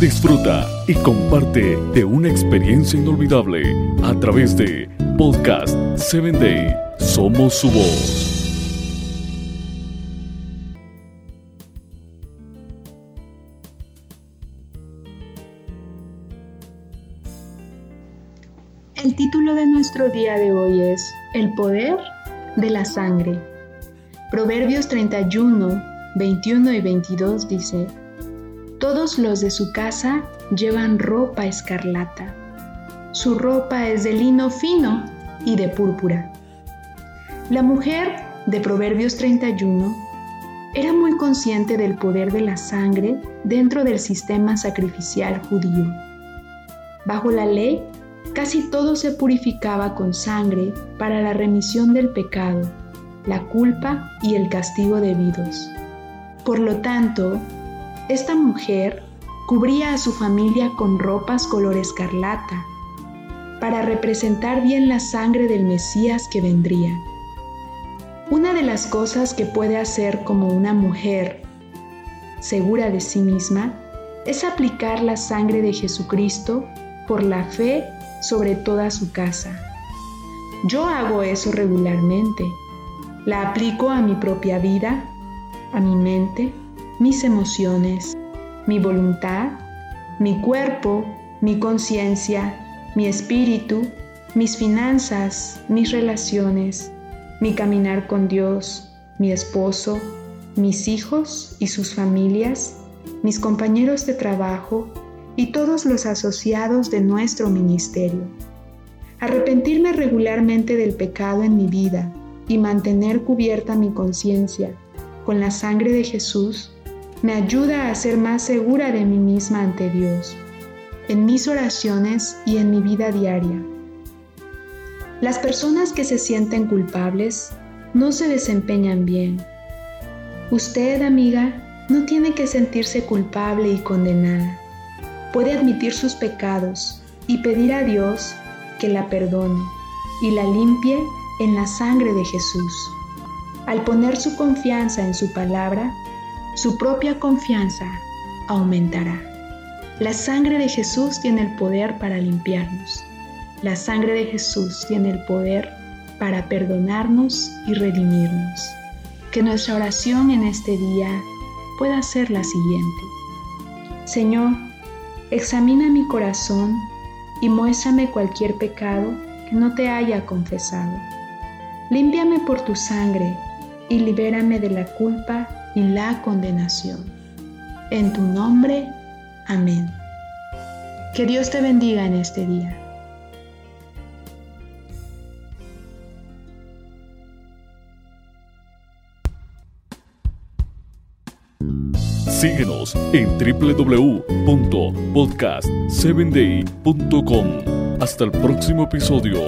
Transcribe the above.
Disfruta y comparte de una experiencia inolvidable a través de Podcast 7 Day. Somos su voz. El título de nuestro día de hoy es El poder de la sangre. Proverbios 31, 21 y 22 dice, Todos los de su casa llevan ropa escarlata. Su ropa es de lino fino y de púrpura. La mujer de Proverbios 31 era muy consciente del poder de la sangre dentro del sistema sacrificial judío. Bajo la ley, Casi todo se purificaba con sangre para la remisión del pecado, la culpa y el castigo debidos. Por lo tanto, esta mujer cubría a su familia con ropas color escarlata, para representar bien la sangre del Mesías que vendría. Una de las cosas que puede hacer como una mujer segura de sí misma es aplicar la sangre de Jesucristo por la fe sobre toda su casa. Yo hago eso regularmente. La aplico a mi propia vida, a mi mente, mis emociones, mi voluntad, mi cuerpo, mi conciencia, mi espíritu, mis finanzas, mis relaciones, mi caminar con Dios, mi esposo, mis hijos y sus familias, mis compañeros de trabajo, y todos los asociados de nuestro ministerio. Arrepentirme regularmente del pecado en mi vida y mantener cubierta mi conciencia con la sangre de Jesús me ayuda a ser más segura de mí misma ante Dios, en mis oraciones y en mi vida diaria. Las personas que se sienten culpables no se desempeñan bien. Usted, amiga, no tiene que sentirse culpable y condenada puede admitir sus pecados y pedir a Dios que la perdone y la limpie en la sangre de Jesús. Al poner su confianza en su palabra, su propia confianza aumentará. La sangre de Jesús tiene el poder para limpiarnos. La sangre de Jesús tiene el poder para perdonarnos y redimirnos. Que nuestra oración en este día pueda ser la siguiente. Señor, Examina mi corazón y muéstrame cualquier pecado que no te haya confesado. Límpiame por tu sangre y libérame de la culpa y la condenación. En tu nombre, amén. Que Dios te bendiga en este día. Síguenos en www.podcast7day.com. Hasta el próximo episodio.